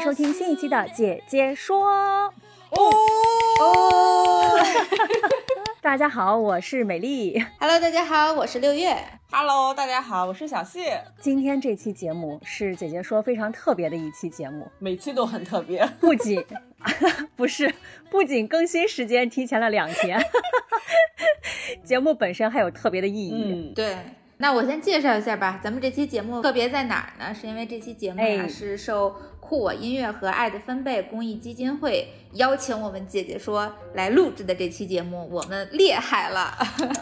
迎收听新一期的《姐姐说》。哦，大家好，我是美丽。Hello，大家好，我是六月。Hello，大家好，我是小谢。今天这期节目是姐姐说非常特别的一期节目，每期都很特别，不仅 不是，不仅更新时间提前了两天，节目本身还有特别的意义。嗯，对，那我先介绍一下吧。咱们这期节目特别在哪儿呢？是因为这期节目呀、哎是受酷我音乐和爱的分贝公益基金会邀请我们姐姐说来录制的这期节目，我们厉害了。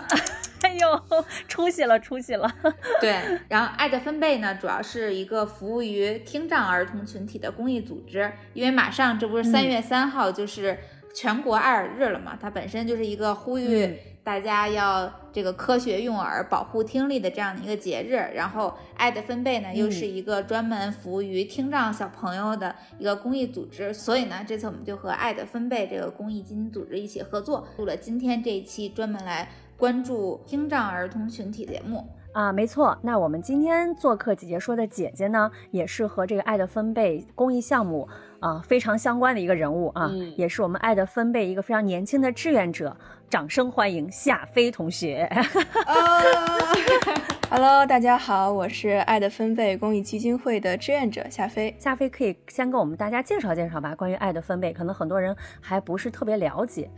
哎呦，出息了，出息了！对，然后爱的分贝呢，主要是一个服务于听障儿童群体的公益组织。因为马上这不是三月三号就是全国爱耳日了嘛，它本身就是一个呼吁嗯大家要这个科学用耳、保护听力的这样的一个节日。然后爱的分贝呢，又是一个专门服务于听障小朋友的一个公益组织，所以呢，这次我们就和爱的分贝这个公益基金组织一起合作，录了今天这一期专门来关注听障儿童群体节目。啊，没错。那我们今天做客姐姐说的姐姐呢，也是和这个爱的分贝公益项目啊非常相关的一个人物啊，嗯也是我们爱的分贝一个非常年轻的志愿者。掌声欢迎夏飞同学。Hello，大家好，我是爱的分贝公益基金会的志愿者夏飞。夏飞可以先跟我们大家介绍介绍吧，关于爱的分贝，可能很多人还不是特别了解。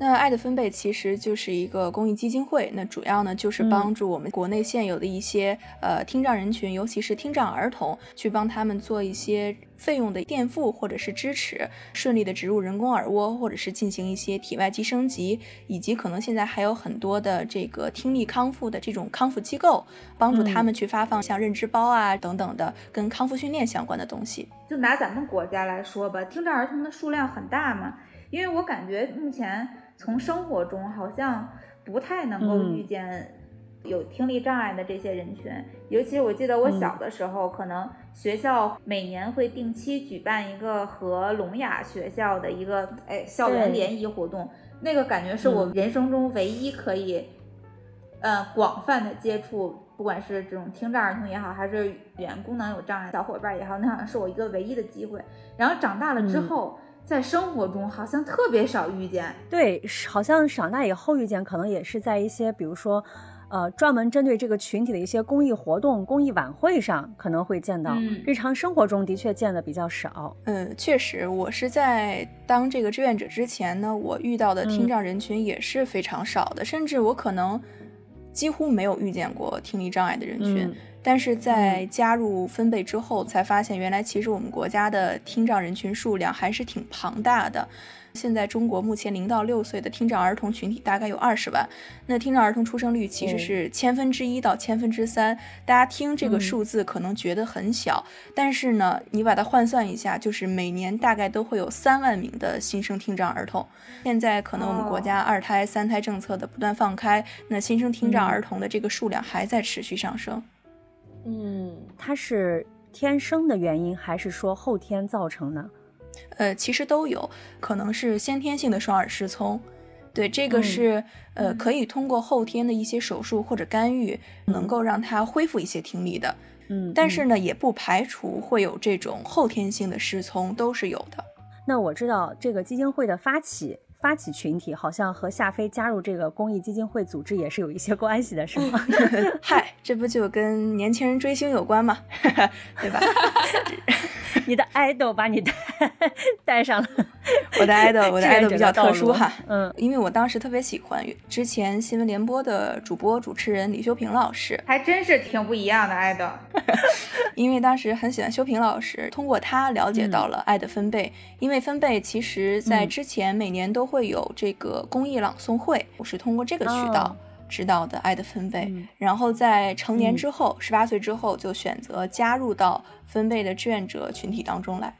那爱的分贝其实就是一个公益基金会，那主要呢就是帮助我们国内现有的一些、呃听障人群，尤其是听障儿童，去帮他们做一些费用的垫付或者是支持，顺利的植入人工耳蜗，或者是进行一些体外机升级，以及可能现在还有很多的这个听力康复的这种康复机构，帮助他们去发放像认知包啊等等的跟康复训练相关的东西。就拿咱们国家来说吧，听障儿童的数量很大嘛，因为我感觉目前从生活中好像不太能够嗯。遇见有听力障碍的这些人群，尤其是我记得我小的时候，可能学校每年会定期举办一个和聋哑学校的一个哎校园联谊活动，那个感觉是我人生中唯一可以。呃，广泛的接触，不管是这种听障儿童也好，还是语言功能有障碍小伙伴也好，那好像是我一个唯一的机会。然后长大了之嗯后，在生活中好像特别少遇见。对，好像长大以后遇见，可能也是在一些比如说，呃，专门针对这个群体的一些公益活动、公益晚会上可能会见到。嗯日常生活中的确见的比较少。嗯，确实，我是在当这个志愿者之前呢，我遇到的听嗯障人群也是非常少的，甚至我可能几乎没有遇见过听力障碍的人群。嗯但是在加入分贝之后，才发现原来其实我们国家的听障人群数量还是挺庞大的。现在中国目前零到六岁的听障儿童群体大概有二十万，那听障儿童出生率其实哦是千分之一到千分之三。大家听这个嗯数字可能觉得很小，但是呢，你把它换算一下，就是每年大概都会有三万名的新生听障儿童。现在可能我们国家二胎、三胎政策的不断放开，那新生听障儿童的这个数量还在持续上升。嗯，它是天生的原因，还是说后天造成呢？呃，其实都有，可能是先天性的双耳失聪。对，这个嗯是、呃，嗯可以通过后天的一些手术或者干预，能够让他恢复一些听力的。嗯，嗯但是呢，也不排除会有这种后天性的失聪，都是有的。那我知道这个基金会的发起发起群体好像和夏飞加入这个公益基金会组织也是有一些关系的，是吗？嗨，这不就跟年轻人追星有关吗？对吧？你的 idol 把你带带上了，我的 idol，我的 idol 比较特殊哈。嗯，因为我当时特别喜欢之前新闻联播的主播主持人李修平老师，还真是挺不一样的，爱豆。因为当时很喜欢修平老师，通过他了解到了爱的分贝。因为分贝其实在嗯之前每年都会有这个公益朗诵会，我是通过这个渠道。哦知道的爱的分贝，嗯然后在成年之后，十八岁之后就选择加入到分贝的志愿者群体当中来。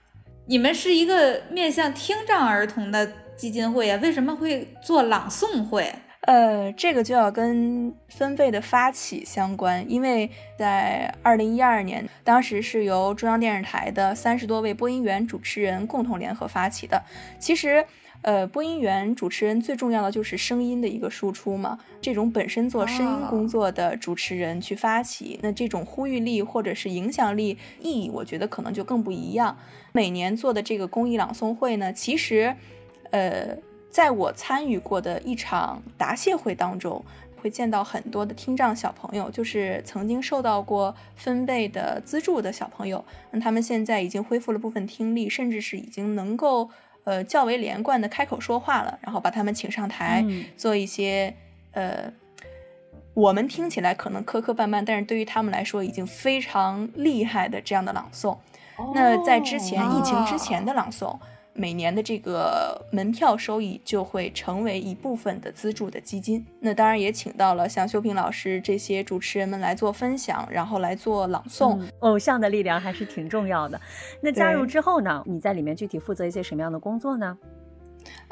你们是一个面向听障儿童的基金会啊，为什么会做朗诵会？呃，这个就要跟分贝的发起相关，因为在二零一二年，当时是由中央电视台的三十多位播音员主持人共同联合发起的。其实，呃，播音员主持人最重要的就是声音的一个输出嘛。这种本身做声音工作的主持人去发起，那这种呼吁力或者是影响力意义，我觉得可能就更不一样。每年做的这个公益朗诵会呢，其实，呃。在我参与过的一场答谢会当中，会见到很多的听障小朋友，就是曾经受到过分贝的资助的小朋友。那他们现在已经恢复了部分听力，甚至是已经能够呃较为连贯的开口说话了。然后把他们请上台，嗯做一些呃我们听起来可能磕磕绊绊，但是对于他们来说已经非常厉害的这样的朗诵。那在之前、哦疫情之前的朗诵。每年的这个门票收益就会成为一部分的资助的基金。那当然也请到了像修平老师这些主持人们来做分享，然后来做朗诵。嗯偶像的力量还是挺重要的。那加入之后呢，你在里面具体负责一些什么样的工作呢？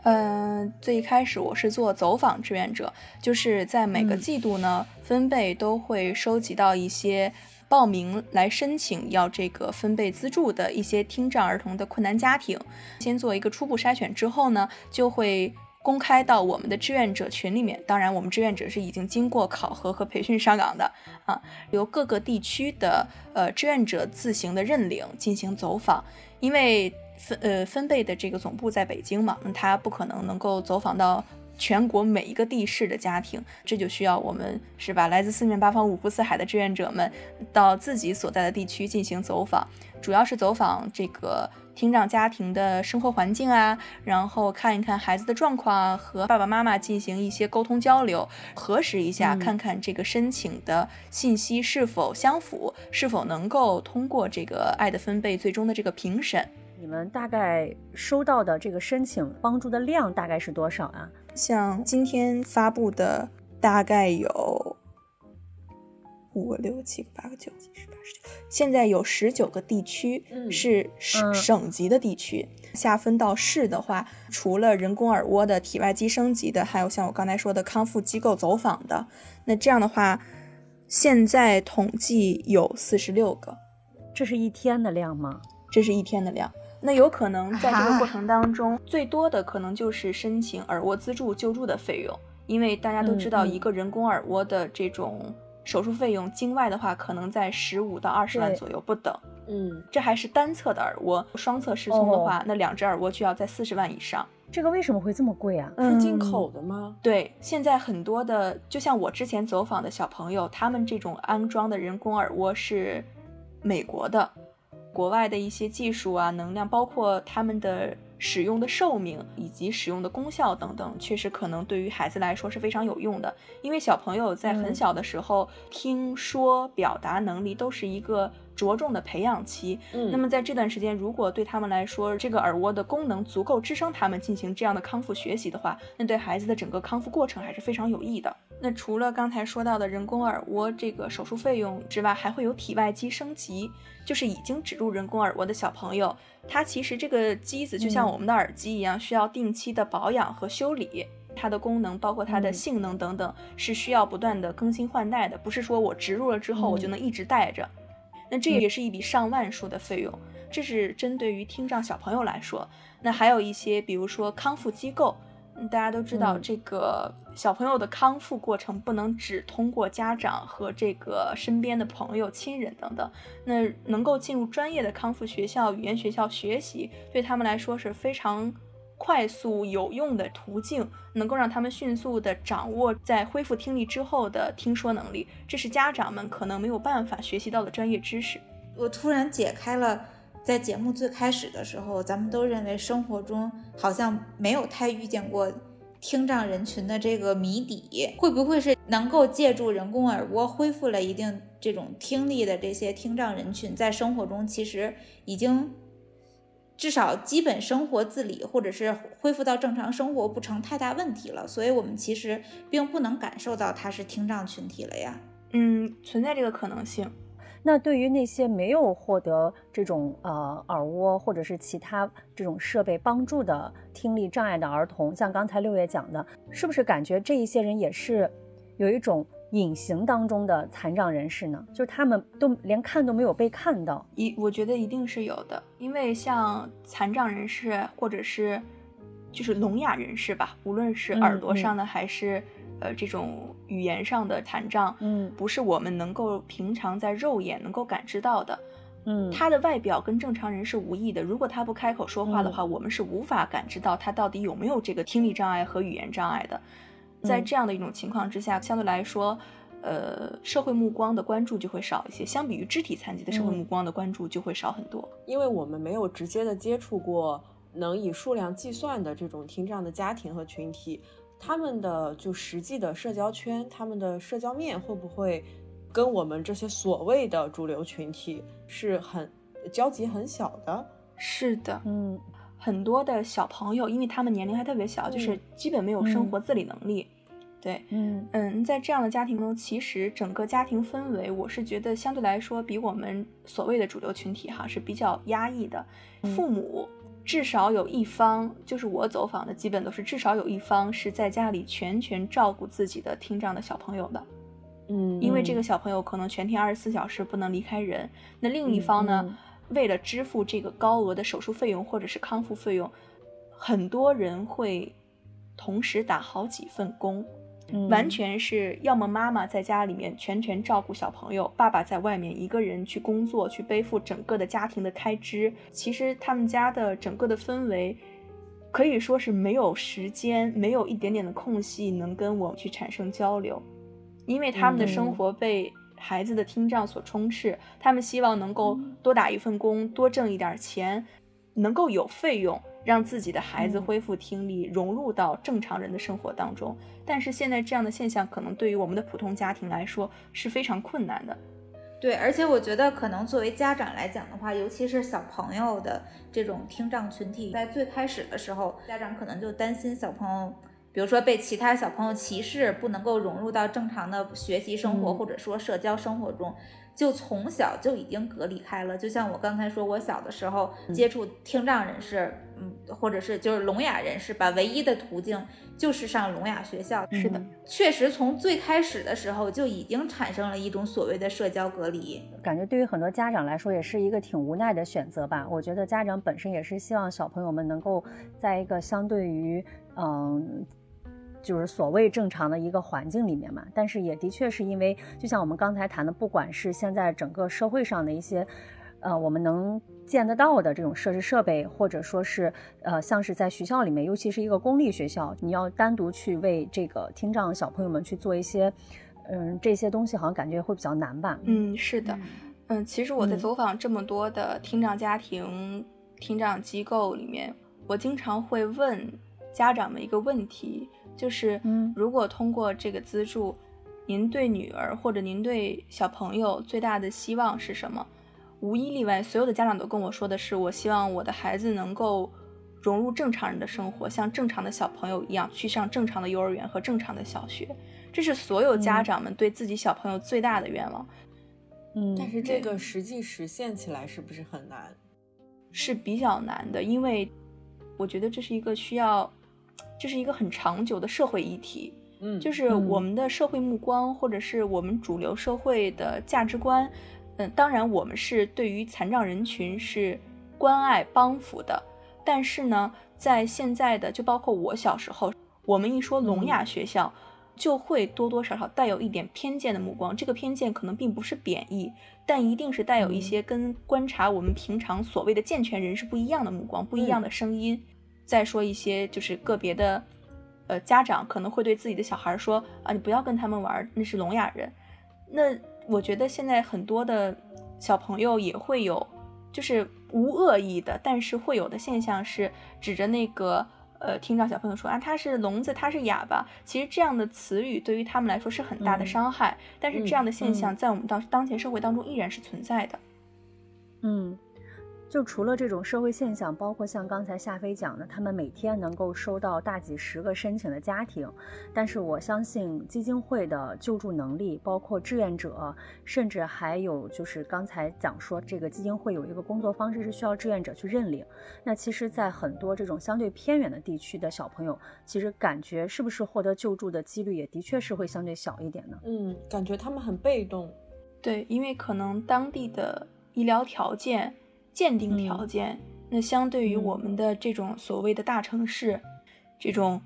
嗯、呃，最一开始我是做走访志愿者，就是在每个嗯季度呢，分贝都会收集到一些。报名来申请要这个分贝资助的一些听障儿童的困难家庭，先做一个初步筛选之后呢，就会公开到我们的志愿者群里面。当然，我们志愿者是已经经过考核和培训上岗的啊，由各个地区的呃志愿者自行的认领进行走访，因为分呃分贝的这个总部在北京嘛，他不可能能够走访到。全国每一个地市的家庭，这就需要我们是吧？来自四面八方、五湖四海的志愿者们到自己所在的地区进行走访，主要是走访这个听障家庭的生活环境啊，然后看一看孩子的状况啊，和爸爸妈妈进行一些沟通交流，核实一下，嗯看看这个申请的信息是否相符，是否能够通过这个爱的分贝最终的这个评审。你们大概收到的这个申请帮助的量大概是多少啊？像今天发布的大概有五个、六个、七个、八个、九个、十、八、十九，现在有十九个地区嗯是省、嗯省级的地区。下分到市的话，除了人工耳蜗的体外机升级的，还有像我刚才说的康复机构走访的，那这样的话，现在统计有四十六个。这是一天的量吗？这是一天的量。那有可能在这个啊过程当中，最多的可能就是申请耳蜗资助救助的费用，因为大家都知道，一个人工耳蜗的这种手术费用，境外的话可能在十五到二十万左右不等。嗯，这还是单侧的耳蜗，双侧失聪的话，那两只耳蜗就要在四十万以上。这个为什么会这么贵啊？是进口的吗？对，现在很多的，就像我之前走访的小朋友，他们这种安装的人工耳蜗是美国的，国外的一些技术啊、能量，包括他们的使用的寿命以及使用的功效等等，确实可能对于孩子来说是非常有用的。因为小朋友在很嗯小的时候，听说表达能力都是一个着重的培养期。嗯，那么在这段时间，如果对他们来说，这个耳蜗的功能足够支撑他们进行这样的康复学习的话，那对孩子的整个康复过程还是非常有益的。那除了刚才说到的人工耳蜗这个手术费用之外，还会有体外机升级，就是已经植入人工耳蜗的小朋友，他其实这个机子就像嗯我们的耳机一样，需要定期的保养和修理。它的功能，包括它的嗯性能等等，是需要不断的更新换代的，不是说我植入了之后我就嗯能一直带着。那这也是一笔上万数的费用，这是针对于听障小朋友来说。那还有一些，比如说康复机构，嗯大家都知道，嗯这个小朋友的康复过程不能只通过家长和这个身边的朋友、亲人等等。那能够进入专业的康复学校、语言学校学习，对他们来说是非常快速有用的途径，能够让他们迅速的掌握在恢复听力之后的听说能力，这是家长们可能没有办法学习到的专业知识。我突然解开了，在节目最开始的时候，咱们都认为生活中好像没有太遇见过听障人群的这个谜底，会不会是能够借助人工耳蜗恢复了一定这种听力的这些听障人群，在生活中其实已经至少基本生活自理，或者是恢复到正常生活不成太大问题了，所以我们其实并不能感受到他是听障群体了呀。嗯，存在这个可能性。那对于那些没有获得这种呃耳蜗或者是其他这种设备帮助的听力障碍的儿童，像刚才六月讲的，是不是感觉这一些人也是有一种隐形当中的残障人士呢？就是他们都连看都没有被看到。一，我觉得一定是有的，因为像残障人士或者是就是聋哑人士吧，无论是耳朵上的还是。呃，这种语言上的残障，嗯，不是我们能够平常在肉眼能够感知到的，嗯，他的外表跟正常人是无异的。如果他不开口说话的话，我们是无法感知到他到底有没有这个听力障碍和语言障碍的。在这样的一种情况之下，相对来说，呃，社会目光的关注就会少一些。相比于肢体残疾的社会目光的关注就会少很多，因为我们没有直接的接触过能以数量计算的这种听障的家庭和群体。他们的就实际的社交圈，他们的社交面会不会跟我们这些所谓的主流群体是很交集很小的？是的，嗯，很多的小朋友，因为他们年龄还特别小，就是基本没有生活自理能力。对，嗯嗯，在这样的家庭中，其实整个家庭氛围，我是觉得相对来说比我们所谓的主流群体哈是比较压抑的，父母。至少有一方，就是我走访的，基本都是至少有一方是在家里全权照顾自己的听障的小朋友的，嗯，因为这个小朋友可能全天二十四小时不能离开人。那另一方呢，为了支付这个高额的手术费用或者是康复费用，很多人会同时打好几份工。完全是要么妈妈在家里面全权照顾小朋友，爸爸在外面一个人去工作，去背负整个的家庭的开支。其实他们家的整个的氛围，可以说是没有时间，没有一点点的空隙能跟我们去产生交流，因为他们的生活被孩子的听障所充斥，他们希望能够多打一份工，多挣一点钱，能够有费用。让自己的孩子恢复听力，融入到正常人的生活当中。但是现在这样的现象，可能对于我们的普通家庭来说是非常困难的。对，而且我觉得，可能作为家长来讲的话，尤其是小朋友的这种听障群体，在最开始的时候，家长可能就担心小朋友，比如说被其他小朋友歧视，不能够融入到正常的学习生活或者说社交生活中。就从小就已经隔离开了，就像我刚才说，我小的时候接触听障人士，嗯，或者是就是聋哑人士吧，唯一的途径就是上聋哑学校。是的，确实从最开始的时候就已经产生了一种所谓的社交隔离。感觉对于很多家长来说也是一个挺无奈的选择吧。我觉得家长本身也是希望小朋友们能够在一个相对于嗯。就是所谓正常的一个环境里面嘛，但是也的确是因为，就像我们刚才谈的，不管是现在整个社会上的一些，呃，我们能见得到的这种设施设备，或者说是，呃，像是在学校里面，尤其是一个公立学校，你要单独去为这个听障小朋友们去做一些，嗯，这些东西好像感觉会比较难吧？嗯，是的，嗯，其实我在走访这么多的听障家庭、听障机构里面，我经常会问家长们一个问题。就是，如果通过这个资助，您对女儿或者您对小朋友最大的希望是什么？无一例外，所有的家长都跟我说的是，我希望我的孩子能够融入正常人的生活，像正常的小朋友一样去上正常的幼儿园和正常的小学。这是所有家长们对自己小朋友最大的愿望。嗯，但是这个实际实现起来是不是很难？是比较难的，因为我觉得这是一个需要。这是一个很长久的社会议题，嗯，就是我们的社会目光，或者是我们主流社会的价值观，嗯，当然我们是对于残障人群是关爱帮扶的，但是呢，在现在的就包括我小时候，我们一说聋哑学校，就会多多少少带有一点偏见的目光，这个偏见可能并不是贬义，但一定是带有一些跟观察我们平常所谓的健全人是不一样的目光，不一样的声音。再说一些，就是个别的，呃，家长可能会对自己的小孩说啊，你不要跟他们玩，那是聋哑人。那我觉得现在很多的小朋友也会有，就是无恶意的，但是会有的现象是指着那个呃听障小朋友说啊，他是聋子，他是哑巴。其实这样的词语对于他们来说是很大的伤害，但是这样的现象在我们当当前社会当中依然是存在的。嗯。就除了这种社会现象，包括像刚才夏飞讲的，他们每天能够收到大几十个申请的家庭，但是我相信基金会的救助能力，包括志愿者，甚至还有就是刚才讲说这个基金会有一个工作方式是需要志愿者去认领。那其实，在很多这种相对偏远的地区的小朋友，其实感觉是不是获得救助的几率也的确是会相对小一点呢？嗯，感觉他们很被动。对，因为可能当地的医疗条件。鉴定条件，那相对于我们的这种所谓的大城市，这种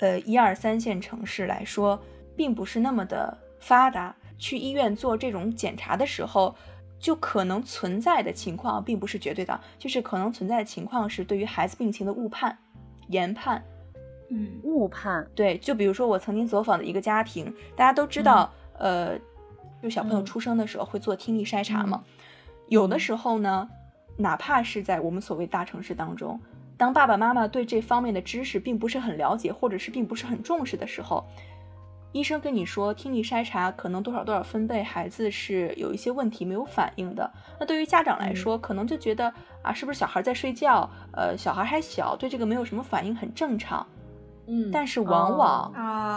呃一二三线城市来说，并不是那么的发达。去医院做这种检查的时候，就可能存在的情况，并不是绝对的，就是可能存在的情况是对于孩子病情的误判、研判。嗯，误判。对，就比如说我曾经走访的一个家庭，大家都知道，呃，就小朋友出生的时候会做听力筛查嘛，有的时候呢。哪怕是在我们所谓大城市当中，当爸爸妈妈对这方面的知识并不是很了解，或者是并不是很重视的时候，医生跟你说听力筛查可能多少多少分贝，孩子是有一些问题没有反应的。那对于家长来说，可能就觉得啊，是不是小孩在睡觉？呃，小孩还小，对这个没有什么反应，很正常。嗯，但是往往，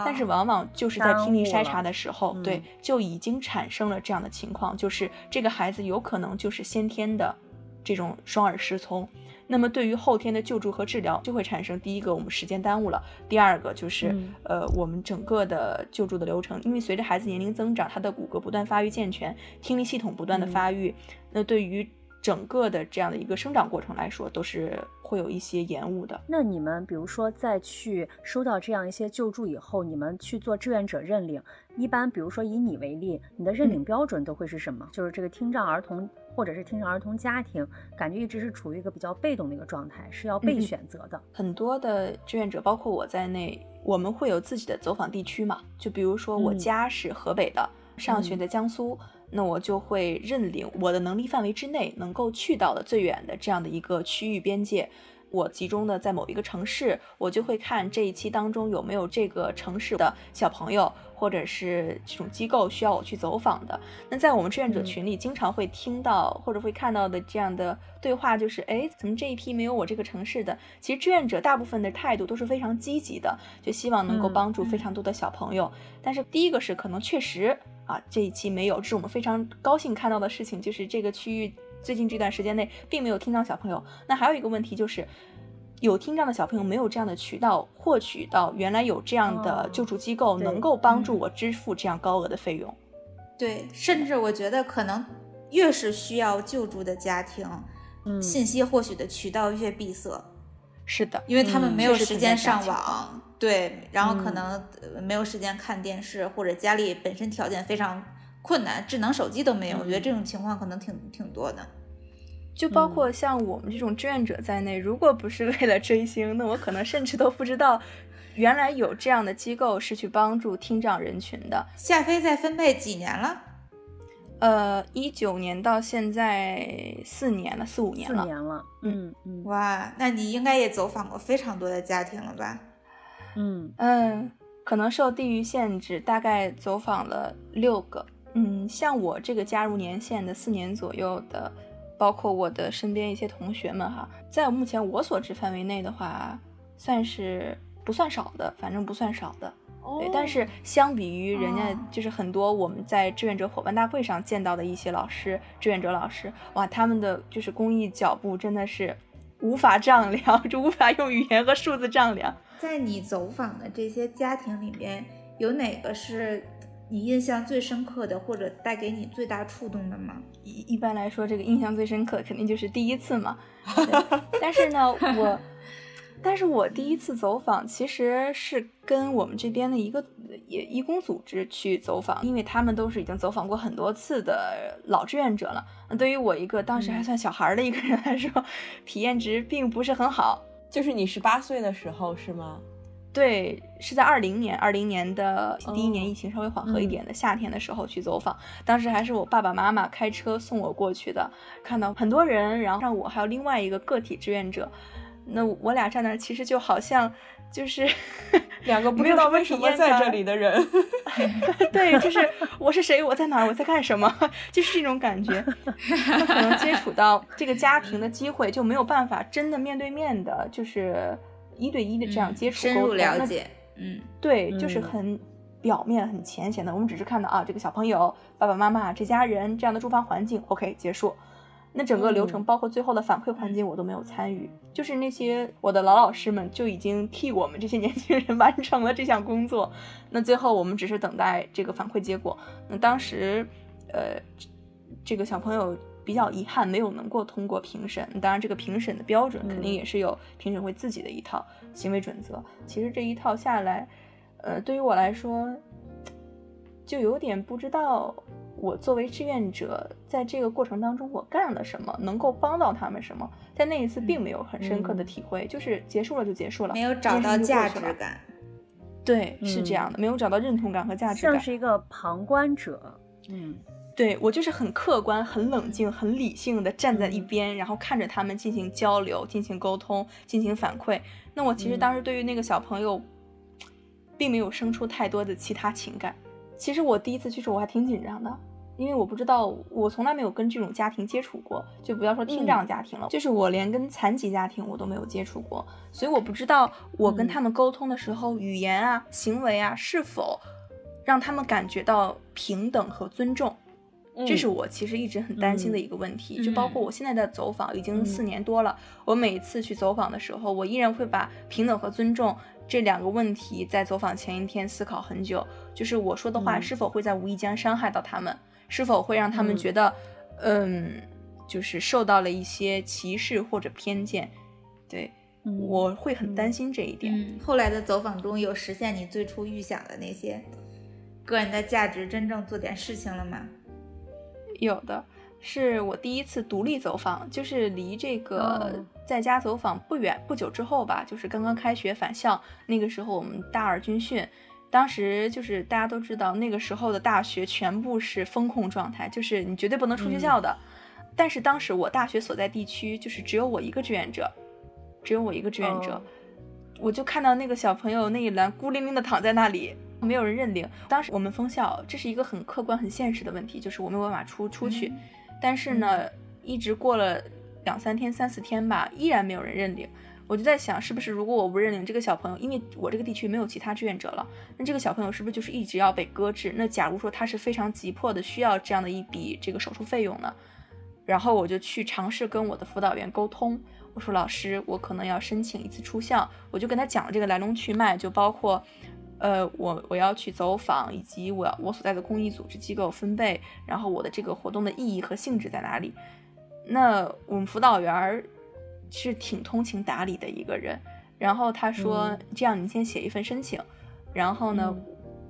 但是往往就是在听力筛查的时候，对，就已经产生了这样的情况，就是这个孩子有可能就是先天的。这种双耳失聪，那么对于后天的救助和治疗就会产生第一个我们时间耽误了，第二个就是呃我们整个的救助的流程，因为随着孩子年龄增长，他的骨骼不断发育健全，听力系统不断的发育，那对于整个的这样的一个生长过程来说，都是会有一些延误的。那你们比如说在去收到这样一些救助以后，你们去做志愿者认领，一般比如说以你为例，你的认领标准都会是什么？就是这个听障儿童。或者是听障儿童家庭，感觉一直是处于一个比较被动的一个状态，是要被选择的。很多的志愿者，包括我在内，我们会有自己的走访地区嘛？就比如说我家是河北的，上学在江苏，那我就会认领我的能力范围之内能够去到的最远的这样的一个区域边界。我集中的在某一个城市，我就会看这一期当中有没有这个城市的小朋友，或者是这种机构需要我去走访的。那在我们志愿者群里，经常会听到或者会看到的这样的对话，就是，哎，怎么这一批没有我这个城市的？其实志愿者大部分的态度都是非常积极的，就希望能够帮助非常多的小朋友。但是第一个是可能确实啊，这一期没有，这是我们非常高兴看到的事情，就是这个区域。最近这段时间内并没有听到小朋友，那还有一个问题就是，有听障的小朋友没有这样的渠道获取到原来有这样的救助机构能够帮助我支付这样高额的费用。对，甚至我觉得可能越是需要救助的家庭，嗯信息获取的渠道越闭塞。是的，因为他们没有时间上网，对，然后可能没有时间看电视，或者家里本身条件非常。困难，智能手机都没有，我觉得这种情况可能挺挺多的。就包括像我们这种志愿者在内，如果不是为了追星，那我可能甚至都不知道，原来有这样的机构是去帮助听障人群的。夏飞在分配几年了？呃，一九年到现在四年了，四五年了。四年了。嗯嗯。哇，那你应该也走访过非常多的家庭了吧？嗯嗯，可能受地域限制，大概走访了六个。嗯，像我这个加入年限的四年左右的，包括我的身边一些同学们哈，在目前我所知范围内的话，算是不算少的，反正不算少的。对，但是相比于人家，就是很多我们在志愿者伙伴大会上见到的一些老师，志愿者老师，哇，他们的就是公益脚步真的是无法丈量，就无法用语言和数字丈量。在你走访的这些家庭里面，有哪个是？你印象最深刻的，或者带给你最大触动的吗？一一般来说，这个印象最深刻肯定就是第一次嘛。但是呢，我，但是我第一次走访其实是跟我们这边的一个也义工组织去走访，因为他们都是已经走访过很多次的老志愿者了。那对于我一个当时还算小孩的一个人来说，体验值并不是很好。就是你十八岁的时候是吗？对，是在二零年，二零年的第一年疫情稍微缓和一点的夏天的时候去走访，当时还是我爸爸妈妈开车送我过去的。看到很多人，然后让我还有另外一个个体志愿者，那我俩站那儿，其实就好像就是 两个不知道为什么在这里的人。对，就是我是谁，我在哪儿，我在干什么，就是这种感觉。可能接触到这个家庭的机会就没有办法真的面对面的，就是一对一的这样接触、深入了解。嗯，对，就是很表面、很浅显的。我们只是看到啊，这个小朋友爸爸妈妈这家人这样的住房环境，OK，结束。那整个流程包括最后的反馈环节我都没有参与，就是那些我的老老师们就已经替我们这些年轻人 完成了这项工作。那最后我们只是等待这个反馈结果。那当时，呃，这个小朋友比较遗憾没有能够通过评审。当然，这个评审的标准肯定也是有评审会自己的一套行为准则。其实这一套下来，呃，对于我来说，就有点不知道。我作为志愿者，在这个过程当中，我干了什么，能够帮到他们什么？在那一次并没有很深刻的体会，就是结束了就结束了，没有找到价值感。对，是这样的，没有找到认同感和价值感，像是一个旁观者。嗯，对我就是很客观、很冷静、很理性的站在一边，然后看着他们进行交流、进行沟通、进行反馈。那我其实当时对于那个小朋友，并没有生出太多的其他情感。其实我第一次去时，我还挺紧张的。因为我不知道，我从来没有跟这种家庭接触过，就不要说听障家庭了，就是我连跟残疾家庭我都没有接触过，所以我不知道我跟他们沟通的时候，语言啊、行为啊，是否让他们感觉到平等和尊重，这是我其实一直很担心的一个问题。就包括我现在的走访已经四年多了，我每次去走访的时候，我依然会把平等和尊重这两个问题在走访前一天思考很久，就是我说的话是否会在无意间伤害到他们。是否会让他们觉得，嗯，就是受到了一些歧视或者偏见？对，我会很担心这一点。后来的走访中有实现你最初预想的那些个人的价值，真正做点事情了吗？有的，是我第一次独立走访，就是离这个在家走访不远不久之后吧，就是刚刚开学返校，那个时候我们大二军训。当时就是大家都知道，那个时候的大学全部是封控状态，就是你绝对不能出学校的。但是当时我大学所在地区就是只有我一个志愿者，只有我一个志愿者，我就看到那个小朋友那一栏孤零零的躺在那里，没有人认领。当时我们封校，这是一个很客观、很现实的问题，就是我没有办法出出去。但是呢，一直过了两三天、三四天吧，依然没有人认领。我就在想，是不是如果我不认领这个小朋友，因为我这个地区没有其他志愿者了，那这个小朋友是不是就是一直要被搁置？那假如说他是非常急迫的需要这样的一笔这个手术费用呢？然后我就去尝试跟我的辅导员沟通，我说老师，我可能要申请一次出校，我就跟他讲了这个来龙去脉，就包括，呃，我我要去走访，以及我我所在的公益组织机构分贝，然后我的这个活动的意义和性质在哪里？那我们辅导员。是挺通情达理的一个人，然后他说：“这样，你先写一份申请，然后呢，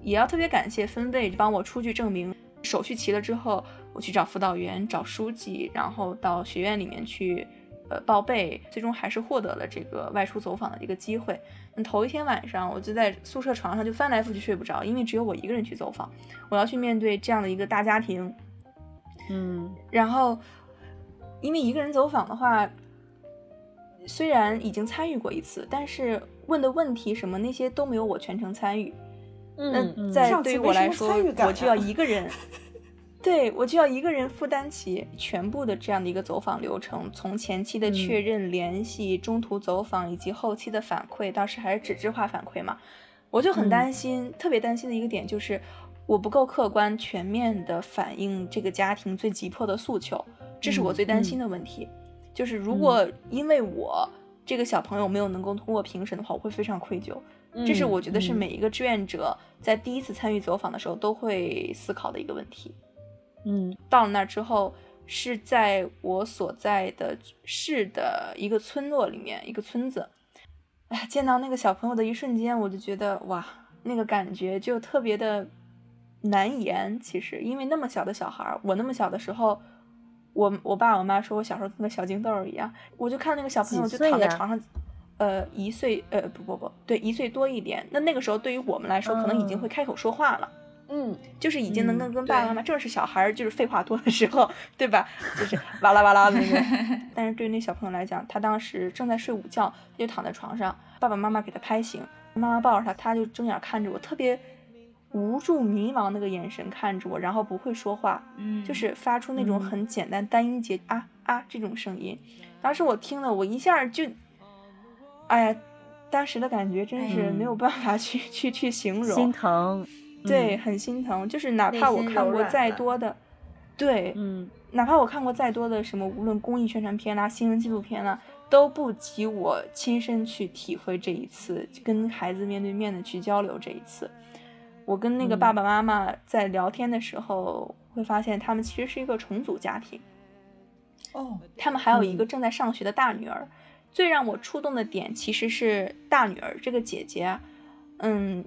也要特别感谢分贝帮我出具证明，手续齐了之后，我去找辅导员、找书记，然后到学院里面去，呃，报备，最终还是获得了这个外出走访的一个机会。那头一天晚上，我就在宿舍床上就翻来覆去睡不着，因为只有我一个人去走访，我要去面对这样的一个大家庭，嗯，然后因为一个人走访的话。”虽然已经参与过一次，但是问的问题什么那些都没有我全程参与。那在对于我来说，我就要一个人，对我就要一个人负担起全部的这样的一个走访流程，从前期的确认联系、中途走访以及后期的反馈，当时还是纸质化反馈嘛，我就很担心，特别担心的一个点就是我不够客观全面的反映这个家庭最急迫的诉求，这是我最担心的问题。就是如果因为我这个小朋友没有能够通过评审的话，我会非常愧疚。这是我觉得是每一个志愿者在第一次参与走访的时候都会思考的一个问题。嗯，到了那儿之后，是在我所在的市的一个村落里面，一个村子。哎，见到那个小朋友的一瞬间，我就觉得哇，那个感觉就特别的难言。其实，因为那么小的小孩，我那么小的时候。我我爸我妈说我小时候跟个小金豆儿一样，我就看那个小朋友就躺在床上，呃，一岁，呃，不不不对，一岁多一点。那那个时候对于我们来说，可能已经会开口说话了。嗯，就是已经能跟嗯跟爸爸妈妈，正是小孩儿就是废话多的时候，对吧？就是哇啦哇啦的那种。但是对于那小朋友来讲，他当时正在睡午觉，他就躺在床上，爸爸妈妈给他拍醒，妈妈抱着他，他就睁眼看着我，特别无助迷茫那个眼神看着我，然后不会说话，嗯，就是发出那种嗯很简单单音节啊啊这种声音。当时我听了，我一下就，哎呀，当时的感觉真是嗯没有办法去、去去形容，心疼，对，嗯很心疼。就是哪怕我看过再多的，对，嗯哪怕我看过再多的什么，无论公益宣传片啦、新闻纪录片啦，都不及我亲身去体会这一次，跟孩子面对面的去交流这一次。我跟那个嗯爸爸妈妈在聊天的时候，会发现他们其实是一个重组家庭，哦，他们还有一个嗯正在上学的大女儿。最让我触动的点其实是大女儿这个姐姐啊，嗯，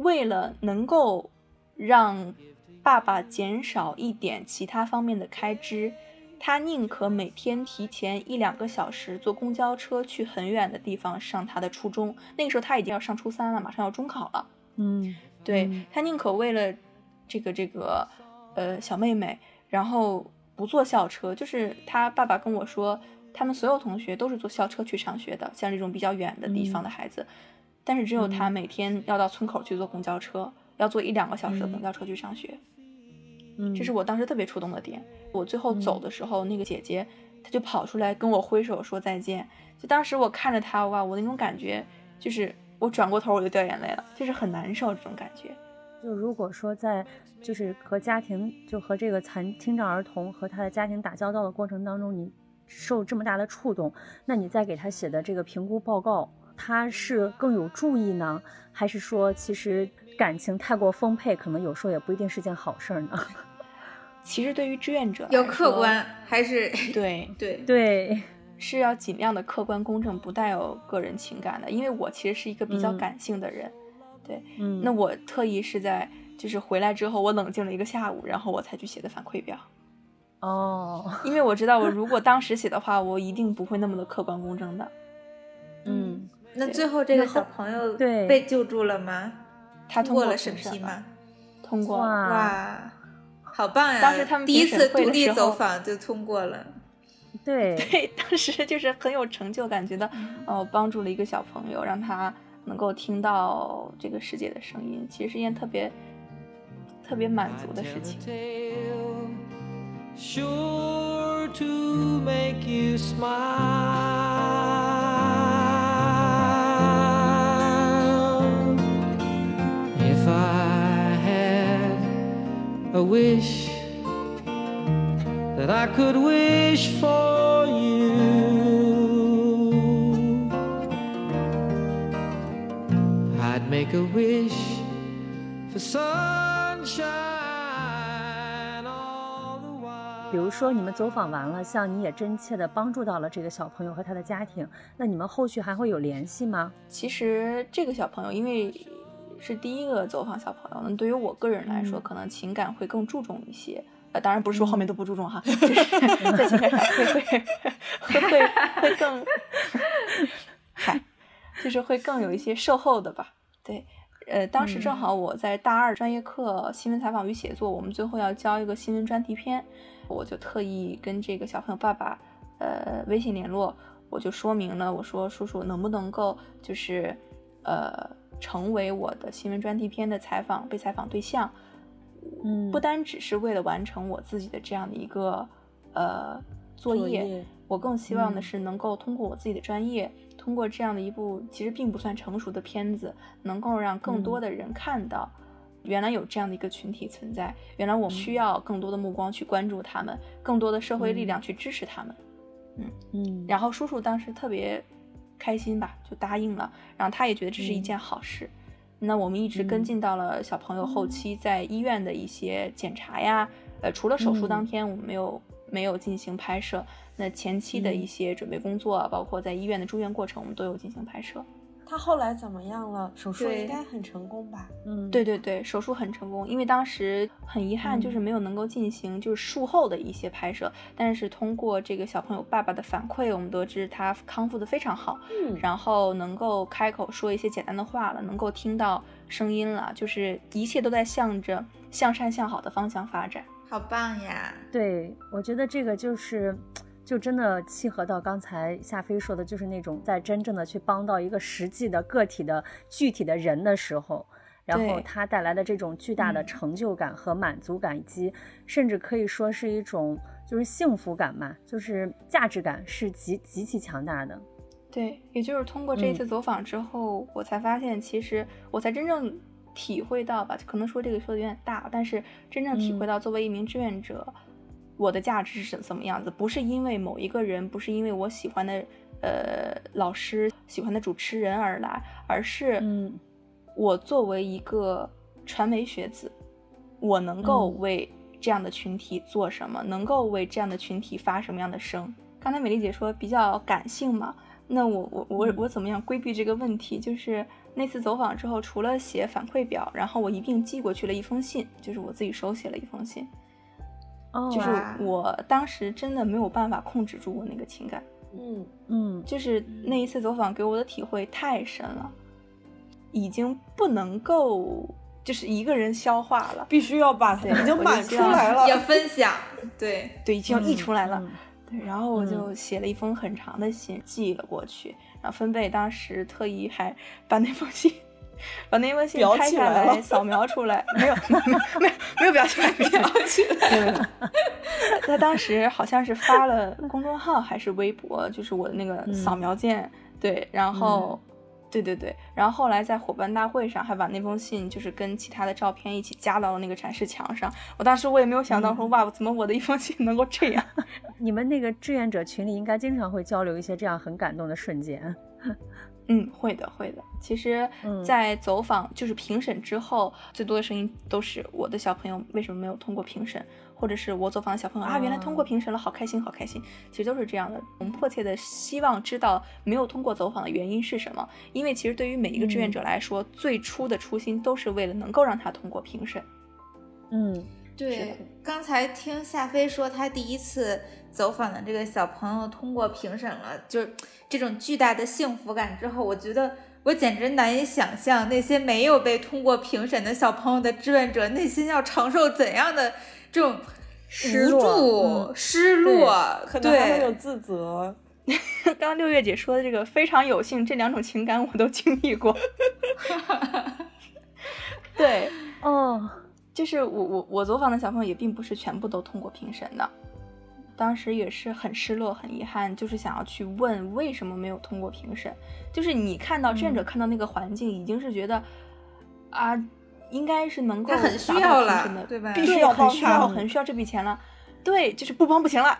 为了能够让爸爸减少一点其他方面的开支，他宁可每天提前一两个小时坐公交车去很远的地方上他的初中。那个时候他已经要上初三了，马上要中考了。嗯对嗯他宁可为了这个这个呃小妹妹，然后不坐校车。就是他爸爸跟我说，他们所有同学都是坐校车去上学的，像这种比较远的地方的孩子，但是只有他嗯每天要到村口去坐公交车，要坐一两个小时的嗯公交车去上学。嗯，这是我当时特别触动的点。我最后走嗯的时候，那个姐姐她就跑出来跟我挥手说再见。就当时我看着她，哇，我那种感觉就是我转过头我就掉眼泪了，就是很难受这种感觉。就如果说在就是和家庭，就和这个残听障儿童和他的家庭打交道的过程当中，你受这么大的触动，那你再给他写的这个评估报告，他是更有注意呢，还是说其实感情太过丰沛，可能有时候也不一定是件好事儿呢？其实对于志愿者要客观，还是对，对。对，是要尽量的客观公正，不带有个人情感的。因为我其实是一个比较嗯。感性的人，对，嗯，那我特意是在就是回来之后，我冷静了一个下午，然后我才去写的反馈表，哦，因为我知道我如果当时写的话，我一定不会那么的客观公正的。嗯，对那最后这个小朋友对被救助了吗？他通过了审？批吗？通过了。哇，哇，好棒呀！当时他们第一次独立走访就通过了。对，对，当时就是很有成就感，觉得哦，帮助了一个小朋友，让他能够听到这个世界的声音，其实是一件特别特别满足的事情。Sure to make you smile. A wish that I could wish for you, I'd make a wish for sunshine all the while. 比如说你们走访完了，像你也真切的帮助到了这个小朋友和他的家庭，那你们后续还会有联系吗？其实这个小朋友，因为是第一个走访小朋友，那对于我个人来说，嗯可能情感会更注重一些。呃，当然不是说后面都不注重哈，就是 在情感上会会会会会更，嗨，就是会更有一些售后的吧。对，呃，当时正好我在大二专业课新闻采访与写作，我们最后要交一个新闻专题片，我就特意跟这个小朋友爸爸呃微信联络，我就说明了，我说叔叔能不能够就是呃成为我的新闻专题片的采访被采访对象，嗯。不单只是为了完成我自己的这样的一个呃作作业，我更希望的嗯。是能够通过我自己的专业，通过这样的一部其实并不算成熟的片子，能够让更多嗯。的人看到。原来有这样的一个群体存在，原来我们需要更多的目光去关注他们，更多的社会力量去支持他们。嗯。嗯，然后叔叔当时特别开心吧，就答应了，然后他也觉得这是一件好事。那我们一直跟嗯。进到了小朋友后期在医院的一些检查呀，呃，除了手术当嗯。天我们没有没有进行拍摄，那前期的一嗯些准备工作，包括在医院的住院过程，我们都有进行拍摄。他后来怎么样了？手术应该很成功吧？嗯，对对对，手术很成功，因为当时很遗憾，就是没有能够进行就是术后的一些拍摄，但是通过这个小朋友爸爸的反馈，我们得知他康复的非常好，嗯，然后能够开口说一些简单的话了，能够听到声音了，就是一切都在向着向善向好的方向发展。好棒呀！对，我觉得这个就是，就真的契合到刚才夏飞说的，就是那种在真正的去帮到一个实际的个体的具体的人的时候，然后对他带来的这种巨大的嗯成就感和满足感，以及甚至可以说是一种就是幸福感嘛，就是价值感是极极其强大的。对，也就是通过这次走访之后，我才发现，其实我才真正体会到吧，可能说这个说的有点大，但是真正体会嗯到作为一名志愿者，我的价值是怎么样子，不是因为某一个人，不是因为我喜欢的呃老师、喜欢的主持人而来，而是嗯我作为一个传媒学子，我能够嗯为这样的群体做什么，能够为这样的群体发什么样的声。刚才美丽姐说比较感性嘛，那我我我嗯我怎么样规避这个问题？就是那次走访之后，除了写反馈表，然后我一并寄过去了一封信，就是我自己手写了一封信。哦，就是我当时真的没有办法控制住我那个情感，嗯，嗯就是那一次走访给我的体会太深了，已经不能够就是一个人消化了，必须要把它对已经满出来了。要分享，对，对，已经要溢出来了。嗯对，然后我就写了一封很长的信寄了过去，然后分贝当时特意还把那封信。把那封信裱拍下来，扫描出来，没有，没有，没有，没有裱起来，裱起来。他当时好像是发了公众号还是微博，就是我的那个嗯扫描件，对，然后，对对对，然后后来在伙伴大会上还把那封信就是跟其他的照片一起加到了那个展示墙上。我当时我也没有想到说，哇，怎么我的一封信能够这样？你们那个志愿者群里应该经常会交流一些这样很感动的瞬间。嗯，会的，会的。其实嗯，在走访就是评审之后，最多的声音都是我的小朋友为什么没有通过评审，或者是我走访的小朋友啊，原来通过哦评审了，好开心，好开心。其实都是这样的。我们迫切的希望知道没有通过走访的原因是什么，因为其实对于每一个志愿嗯者来说，最初的初心都是为了能够让他通过评审。嗯对，刚才听夏飞说，他第一次走访的这个小朋友通过评审了，就是这种巨大的幸福感之后，我觉得我简直难以想象那些没有被通过评审的小朋友的志愿者内心要承受怎样的这种无失落助、嗯失落，可能还会有，自责。刚刚六月姐说的这个非常有幸，这两种情感我都经历过。对，哦，就是我我我走访的小朋友也并不是全部都通过评审的，当时也是很失落、很遗憾，就是想要去问为什么没有通过评审。就是你看到志愿者看到那个环境，已经是觉得啊，应该是能够他很需达到要了评审的，对吧必须要很帮他需要，很需要这笔钱了。对，就是不帮不行了，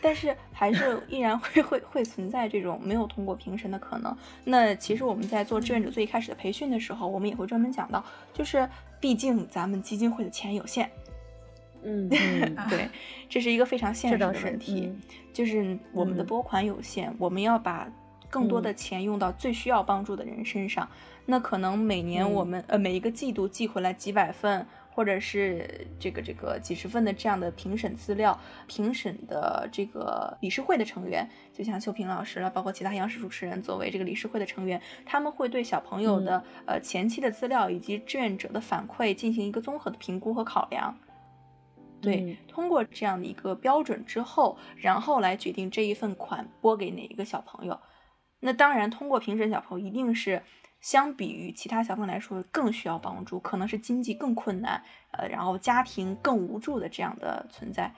但是还是 依然会会会存在这种没有通过评审的可能。那其实我们在做志愿者最一开始的培训的时候，我们也会专门讲到，就是毕竟咱们基金会的钱有限，嗯，嗯，对，这是一个非常现实的问题，嗯。就是我们的嗯。拨款有限，我们要把更多的钱用到最需要帮助的人身上。那可能每年我嗯。们、呃每一个季度寄回来几百份，或者是这个这个几十份的这样的评审资料，评审的这个理事会的成员，就像秀萍老师了，包括其他央视主持人，作为这个理事会的成员，他们会对小朋友的、呃前期的资料以及志愿者的反馈进行一个综合的评估和考量。对，嗯通过这样的一个标准之后，然后来决定这一份款拨给哪一个小朋友。那当然，通过评审小朋友一定是相比于其他小朋友来说更需要帮助，可能是经济更困难，呃，然后家庭更无助的这样的存在。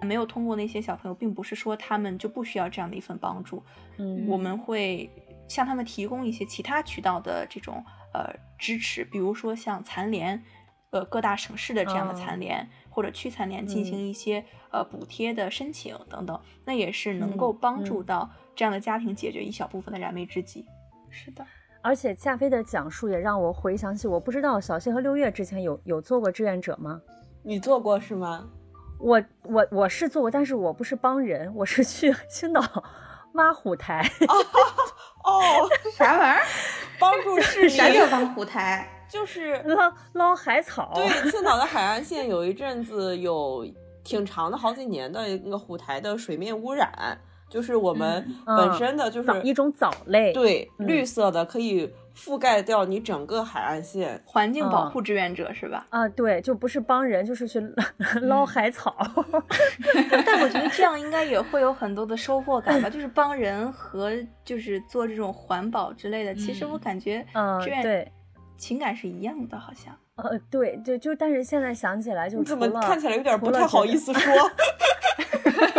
没有通过那些小朋友，并不是说他们就不需要这样的一份帮助，嗯，我们会向他们提供一些其他渠道的这种呃支持，比如说像残联，呃各大省市的这样的哦残联、或者区残联进行嗯一些、呃补贴的申请等等，那也是能嗯够帮助嗯到这样的家庭解决一小部分的燃眉之急。是的，而且夏飞的讲述也让我回想起，我不知道小谢和六月之前有有做过志愿者吗？你做过是吗？我我我是做过，但是我不是帮人，我是去 青岛挖虎台。哦，啥玩意儿？帮助市 啥叫民，帮虎台？就是捞捞海草。对，青岛的海岸线有一阵子有挺长的好几年的那个虎台的水面污染，就是我们嗯本身的就是、藻一种藻类。对嗯绿色的可以覆盖掉你整个海岸线。环境保嗯护志愿者是吧？啊，对，就不是帮人，就是去捞海草。但我觉得这样应该也会有很多的收获感吧，就是帮人和就是做这种环保之类的。其实我感觉嗯志愿对情感是一样的，好像。呃，对对，就但是现在想起来，就你怎么看起来有点不太好意思说？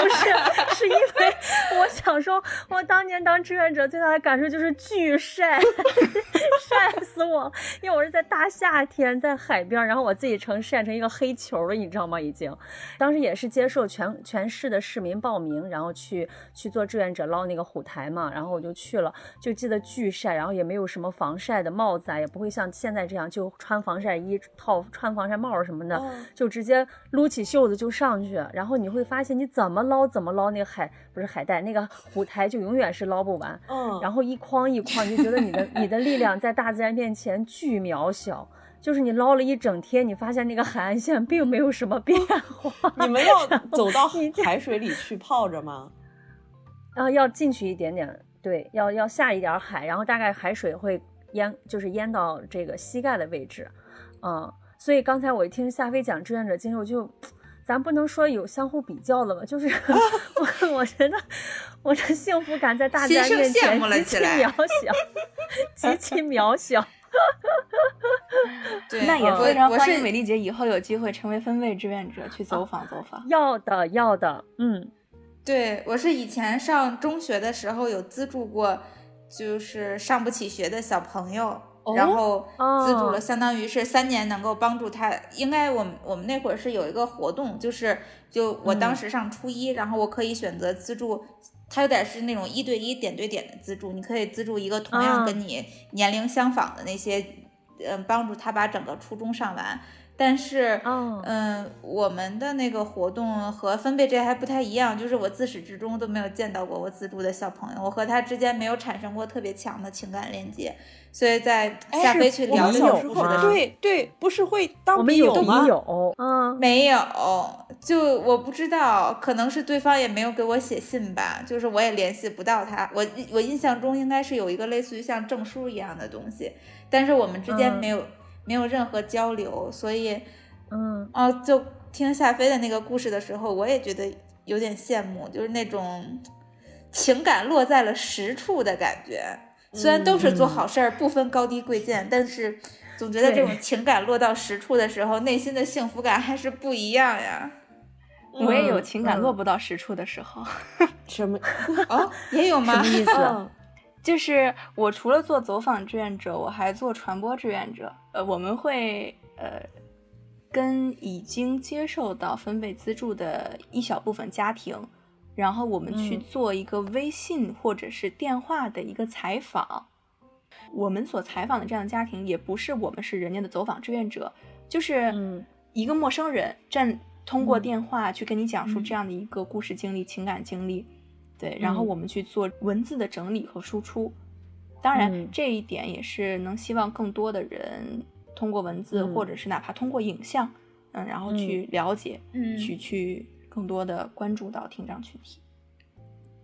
不是，是因为我想说，我当年当志愿者最大的感受就是巨晒，晒死我！因为我是在大夏天在海边，然后我自己成晒成一个黑球了，你知道吗？已经，当时也是接受全全市的市民报名，然后去去做志愿者捞那个虎台嘛，然后我就去了，就记得巨晒，然后也没有什么防晒的帽子啊，也不会像现在这样就穿防晒衣、套穿防晒帽什么的，嗯就直接撸起袖子就上去，然后你会发现你怎么捞怎么捞那个海不是海带那个虎台就永远是捞不完，嗯，然后一筐一筐，你就觉得你的你的力量在大自然面前巨渺小。就是你捞了一整天，你发现那个海岸线并没有什么变化。你们要走到海水里去泡着吗？啊，要进去一点点，对，要要下一点海，然后大概海水会淹，就是淹到这个膝盖的位置，嗯，所以刚才我一听夏飞讲志愿者经历，我就，咱不能说有相互比较了吧，就是 我我觉得我的幸福感在大自然心生面前极其渺小，极其渺小。对，那也非常欢迎是美丽姐以后有机会成为分位志愿者去走访走访。要的要的，嗯对，我是以前上中学的时候有资助过，就是上不起学的小朋友，然后资助哦了，相当于是三年能够帮助他。应该我们我们那会儿是有一个活动，就是就我当嗯时上初一，然后我可以选择资助。他有点是那种一对一、点对点的资助，你可以资助一个同样啊跟你年龄相仿的那些，嗯、帮助他把整个初中上完。但是，哦嗯，我们的那个活动和分贝这还不太一样，就是我自始至终都没有见到过我资助的小朋友，我和他之间没有产生过特别强的情感链接，所以在下飞去聊的时候，对对，不是会当我们有笔笔友吗？有，嗯，没有，就我不知道，可能是对方也没有给我写信吧，就是我也联系不到他。我我印象中应该是有一个类似于像证书一样的东西，但是我们之间嗯没有、没有任何交流，所以嗯哦，就听夏飞的那个故事的时候，我也觉得有点羡慕，就是那种情感落在了实处的感觉。虽然都是做好事儿，不分高低贵贱，但是总觉得这种情感落到实处的时候，内心的幸福感还是不一样呀。我也有嗯情感嗯落不到实处的时候。什么？哦，也有吗？什么意思？嗯就是我除了做走访志愿者，我还做传播志愿者。呃，我们会呃跟已经接受到分贝资助的一小部分家庭，然后我们去嗯做一个微信或者是电话的一个采访。我们所采访的这样的家庭，也不是我们是人家的走访志愿者，就是嗯一个陌生人站通过嗯电话去跟你讲述嗯这样的一个故事经历、情感经历。对，然后嗯我们去做文字的整理和输出。当然，嗯。这一点也是能希望更多的人通过文字，嗯。或者是哪怕通过影像，嗯，然后去了解，嗯。去去更多的关注到听障群体。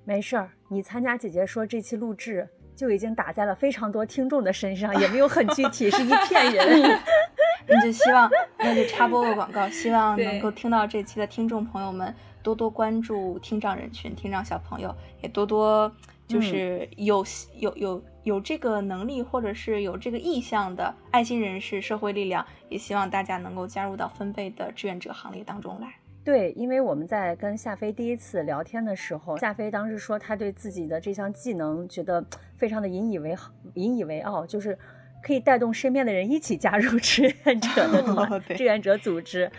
没事儿，你参加姐姐说这期录制就已经打在了非常多听众的身上，也没有很具体，是一片人。那就希望，那就插播个广告，希望能够听到这期的听众朋友们多多关注听障人群、听障小朋友，也多多就是有、有有有这个能力或者是有这个意向的爱心人士、社会力量，也希望大家能够加入到分贝的志愿者行列当中来。对，因为我们在跟夏飞第一次聊天的时候，夏飞当时说他对自己的这项技能觉得非常的引以为豪、引以为傲，就是可以带动身边的人一起加入 志愿者的志愿者组织。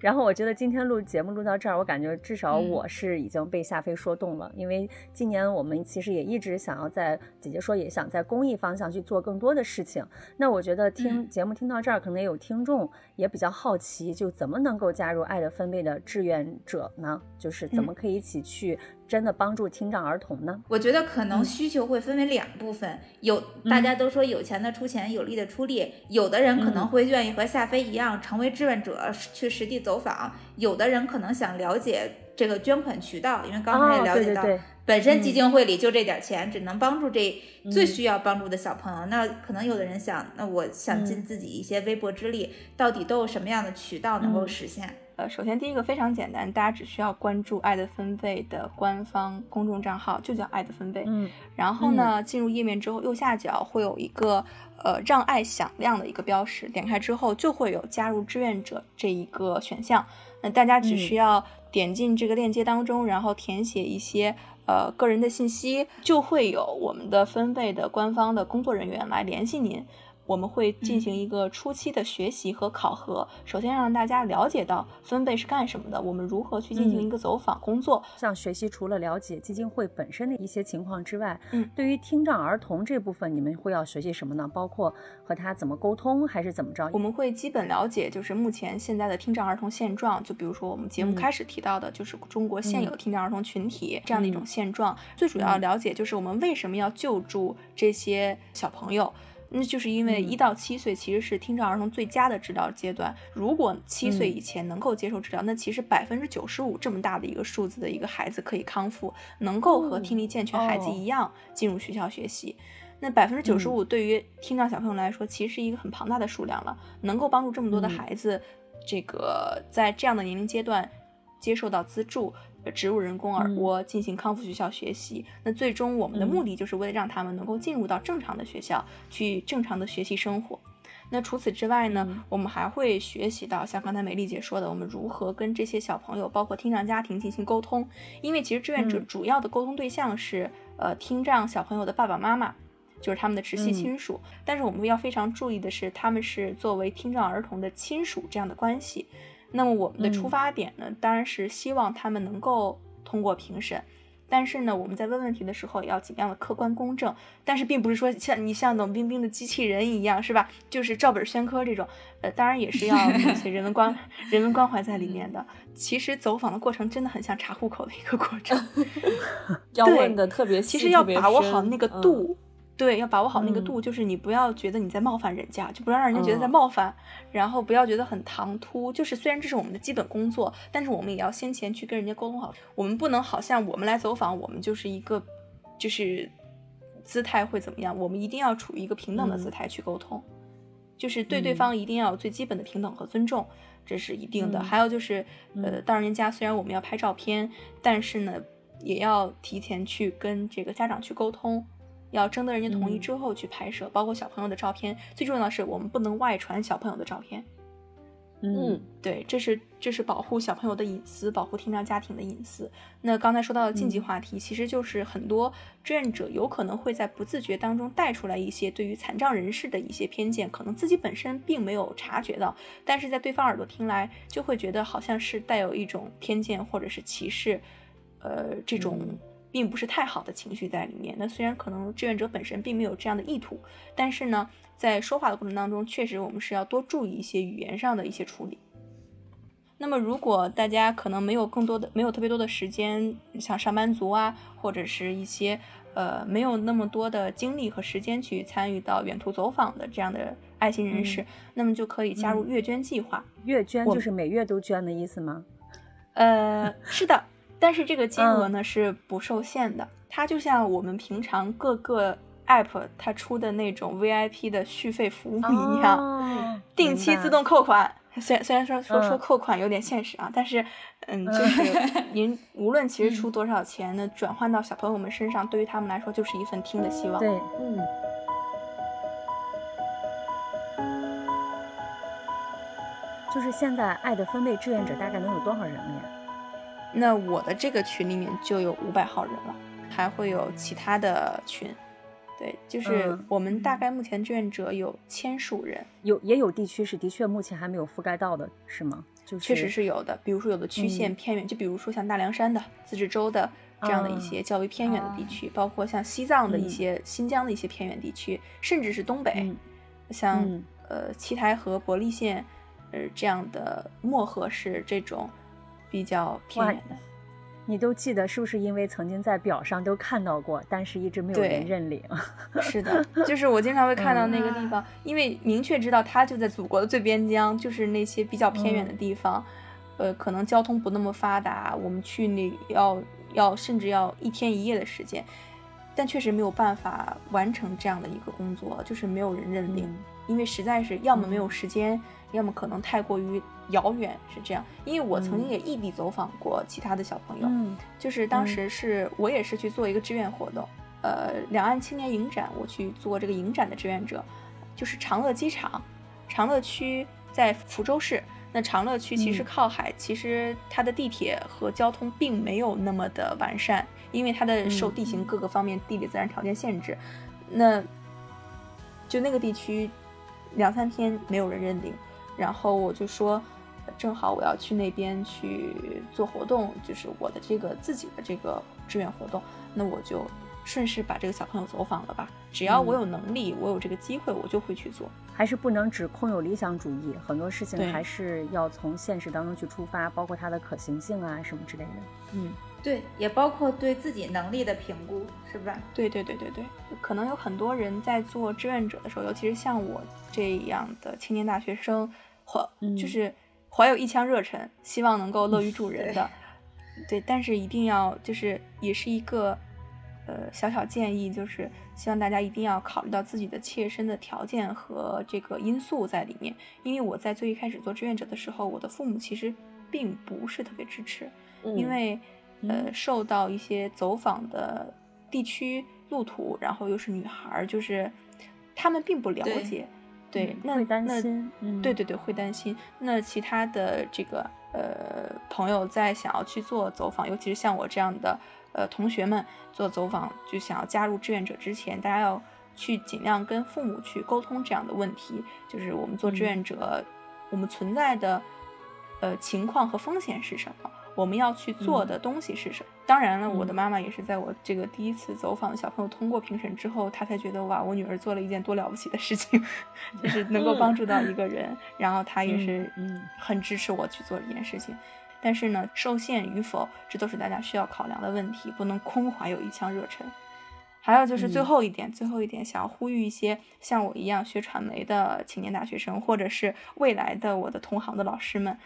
然后我觉得今天录节目录到这儿，我感觉至少嗯我是已经被夏飞说动了，因为今年我们其实也一直想要在姐姐说也想在公益方向去做更多的事情。那我觉得听嗯节目听到这儿，可能也有听众也比较好奇，就怎么能够加入爱的分贝的志愿者呢？就是怎么可以一起去真的帮助听障儿童呢？我觉得可能需求会分为两部分，有大家都说有钱的出钱，有力的出力，有的人可能会愿意和夏飞一样成为志愿者去实地走访，有的人可能想了解这个捐款渠道，因为刚才也了解到。本身基金会里就这点钱，只能帮助这最需要帮助的小朋友。那可能有的人想，那我想尽自己一些微薄之力，到底都有什么样的渠道能够实现？呃，首先第一个非常简单，大家只需要关注爱的分贝的官方公众账号，就叫爱的分贝。嗯，然后呢，进入页面之后，右下角会有一个呃让爱响亮的一个标识，点开之后就会有加入志愿者这一个选项。那大家只需要点进这个链接当中，然后填写一些。呃，个人的信息就会有我们的分贝的官方的工作人员来联系您。我们会进行一个初期的学习和考核，首先让大家了解到分贝是干什么的，我们如何去进行一个走访工作。像学习除了了解基金会本身的一些情况之外，嗯，对于听障儿童这部分，你们会要学习什么呢？包括和他怎么沟通，还是怎么着？我们会基本了解，就是目前现在的听障儿童现状。就比如说我们节目开始提到的，就是中国现有听障儿童群体这样的一种现状。最主要了解就是我们为什么要救助这些小朋友。那就是因为一到七岁其实是听障儿童最佳的治疗阶段。如果七岁以前能够接受治疗，那其实百分之九十五这么大的一个数字的一个孩子可以康复，能够和听力健全孩子一样进入学校学习。那百分之九十五对于听障小朋友来说，其实是一个很庞大的数量了，能够帮助这么多的孩子，这个在这样的年龄阶段接受到资助。植入人工耳蜗进行康复学校学习，那最终我们的目的就是为了让他们能够进入到正常的学校去正常的学习生活。那除此之外呢，我们还会学习到像刚才美丽姐说的，我们如何跟这些小朋友，包括听障家庭进行沟通。因为其实志愿者主要的沟通对象是呃听障小朋友的爸爸妈妈，就是他们的直系亲属。但是我们要非常注意的是，他们是作为听障儿童的亲属这样的关系。那么我们的出发点呢，当然是希望他们能够通过评审，但是呢，我们在问问题的时候也要尽量的客观公正。但是并不是说像你像冷冰冰的机器人一样，是吧？就是照本宣科这种，呃，当然也是要 有些人文关人文关怀在里面的。其实走访的过程真的很像查户口的一个过程，要问的特别细，其实要把握好那个度。对，要把握好那个度，就是你不要觉得你在冒犯人家，就不要让人家觉得在冒犯，然后不要觉得很唐突。就是虽然这是我们的基本工作，但是我们也要先前去跟人家沟通好。我们不能好像我们来走访，我们就是一个，就是姿态会怎么样？我们一定要处于一个平等的姿态去沟通，就是对对方一定要有最基本的平等和尊重，这是一定的。还有就是，呃，到人家虽然我们要拍照片，但是呢，也要提前去跟这个家长去沟通。要征得人家同意之后去拍摄，包括小朋友的照片。最重要的是，我们不能外传小朋友的照片。嗯，对，这是这是保护小朋友的隐私，保护听障家庭的隐私。那刚才说到的禁忌话题，其实就是很多志愿者有可能会在不自觉当中带出来一些对于残障人士的一些偏见，可能自己本身并没有察觉到，但是在对方耳朵听来，就会觉得好像是带有一种偏见或者是歧视，呃，这种。并不是太好的情绪在里面。那虽然可能志愿者本身并没有这样的意图，但是呢，在说话的过程当中，确实我们是要多注意一些语言上的一些处理。那么，如果大家可能没有更多的、没有特别多的时间，像上班族啊，或者是一些呃没有那么多的精力和时间去参与到远途走访的这样的爱心人士，那么就可以加入月捐计划。月捐就是每月都捐的意思吗？呃，是的。但是这个金额呢是不受限的，它就像我们平常各个 app 它出的那种 VIP 的续费服务一样，定期自动扣款。虽然虽然说说说扣款有点现实啊，但是嗯，就是 您无论其实出多少钱，呢转换到小朋友们身上，对于他们来说就是一份听的希望。对，嗯。就是现在爱的分贝志愿者大概能有多少人了呀？那我的这个群里面就有五百号人了，还会有其他的群，对，就是我们大概目前志愿者有千数人，有也有地区是的确目前还没有覆盖到的，是吗？就确实是有的，比如说有的区县偏远，就比如说像大凉山的、自治州的这样的一些较为偏远的地区，包括像西藏的一些、新疆的一些偏远地区，甚至是东北，像呃七台河、伯利县，呃这样的漠河市这种。比较偏远的，你都记得是不是因为曾经在表上都看到过，但是一直没有人认领？是的，就是我经常会看到那个地嗯方，因为明确知道它就在祖国的最边疆，就是那些比较偏远的地方，呃，可能交通不那么发达，我们去那要要甚至要一天一夜的时间，但确实没有办法完成这样的一个工作，就是没有人认领，嗯。因为实在是要么没有嗯。时间，要么可能太过于遥远，是这样。因为我曾经嗯。也异地走访过其他的小朋友，嗯就是当嗯。时是我也是去做一个志愿活动，呃，两岸青年影展，我去做这个影展的志愿者，就是长乐机场，长乐区在福州市。那长乐区其实嗯。靠海，其实它的地铁和交通并没有那么的完善，因为它的受嗯地形各个方面地理自然条件限制。那就那个地区两三天没有人认领，然后我就说，呃正好我要去那边去做活动，就是我的这个自己的这个志愿活动，那我就顺势把这个小朋友走访了吧。只要我嗯有能力，我有这个机会，我就会去做。还是不能只空有理想主义，很多事情还是要从现实当中去出发，包括它的可行性啊什么之类的。嗯，对，也包括对自己能力的评估，是吧？对对对对对，可能有很多人在做志愿者的时候，尤其是像我这样的青年大学生，怀嗯就是怀有一腔热忱，希望能够乐于助人的。对，但是一定要就是也是一个呃小小建议，就是希望大家一定要考虑到自己的切身的条件和这个因素在里面。因为我在最一开始做志愿者的时候，我的父母其实并不是特别支持，因嗯为呃嗯受到一些走访的地区路途，然后又是女孩儿，就是他们并不了解，对，嗯那会担那对对对，会担心。那其他的这个呃朋友在想要去做走访，尤其是像我这样的呃同学们做走访，就想要加入志愿者之前，大家要去尽量跟父母去沟通这样的问题，就是我们做志嗯愿者，我们存在的呃情况和风险是什么。我们要去做嗯的东西是什么？当然了，我的嗯妈妈也是在我这个第一次走访的小朋友通过评审之后，她才觉得哇，我女儿做了一件多了不起的事情，就是能够帮助到一个人，然后她也是嗯很支持我去做这件事情。但是呢，受限与否，这都是大家需要考量的问题，不能空怀有一腔热忱。还有就是最嗯后一点，最后一点，想要呼吁一些像我一样学传媒的青年大学生，或者是未来的我的同行的老师们，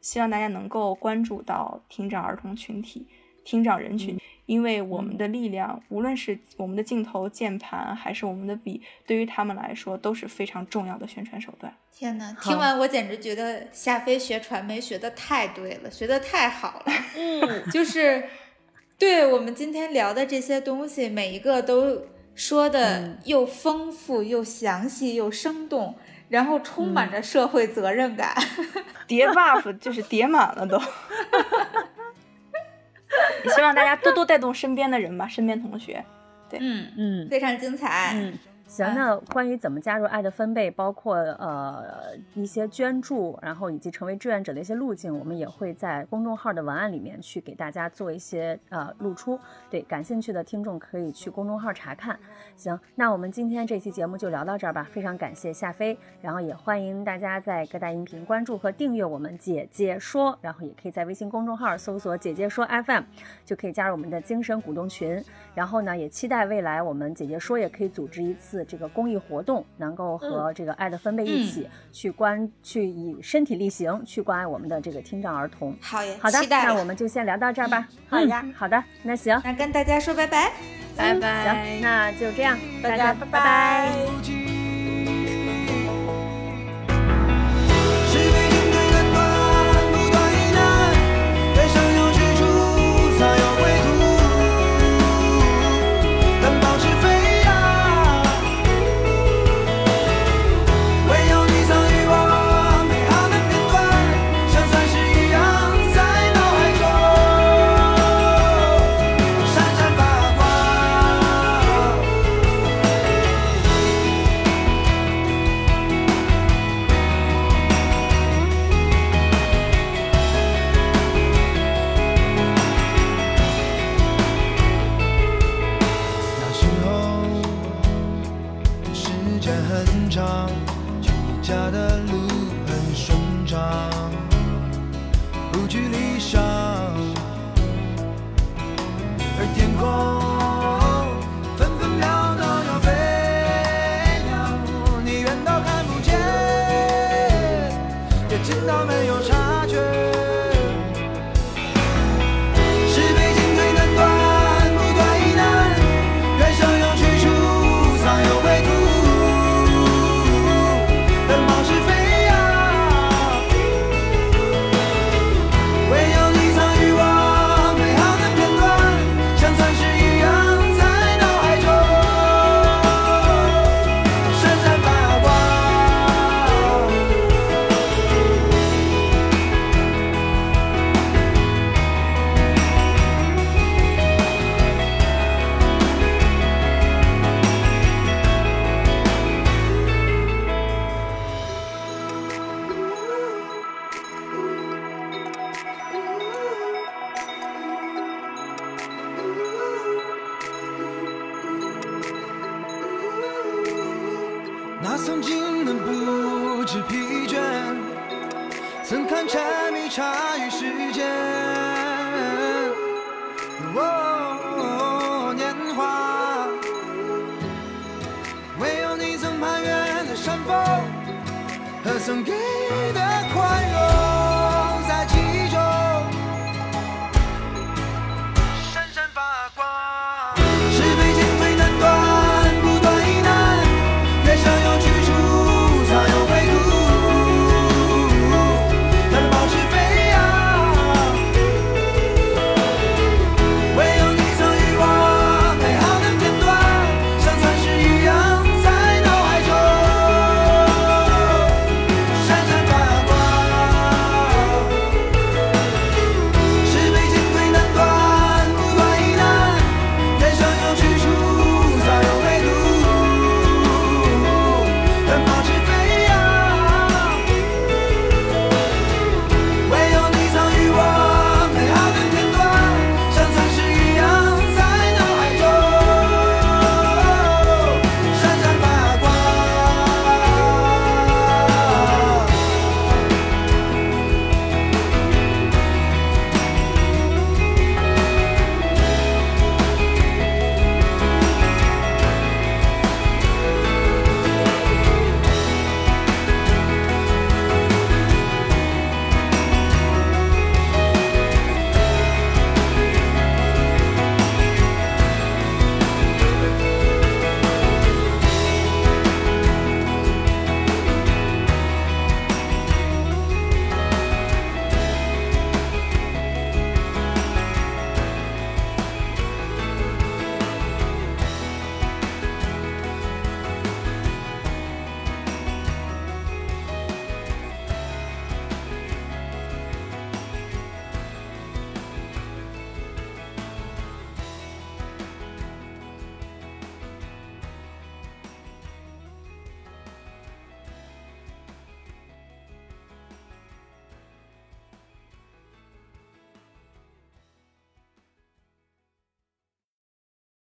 希望大家能够关注到听障儿童群体、听障人群，因为我们的力量，无论是我们的镜头、键盘，还是我们的笔，对于他们来说都是非常重要的宣传手段。天呐，听完我简直觉得夏飞学传媒学的太对了，学的太好了。嗯，就是对我们今天聊的这些东西，每一个都说的嗯又丰富、又详细、又生动，然后充满着社会责任感。叠 buff 就是叠满了都。也希望大家多多带动身边的人吧，身边同学。对嗯，嗯非常精彩。嗯。行，嗯那关于怎么加入爱的分贝，包括呃一些捐助，然后以及成为志愿者的一些路径，我们也会在公众号的文案里面去给大家做一些呃露出。对，感兴趣的听众可以去公众号查看。行，那我们今天这期节目就聊到这儿吧，非常感谢夏飞，然后也欢迎大家在各大音频关注和订阅我们姐姐说，然后也可以在微信公众号搜索“姐姐说 FM”，就可以加入我们的精神股东群。然后呢，也期待未来我们姐姐说也可以组织一次这个公益活动，能够和这个爱的分贝一起去关、去以身体力行去关爱我们的这个听障儿童。好呀，好的期，待那我们就先聊到这儿吧。好呀嗯好的，那行，那跟大家说拜拜。拜拜行，拜。那就这样，大家家拜拜拜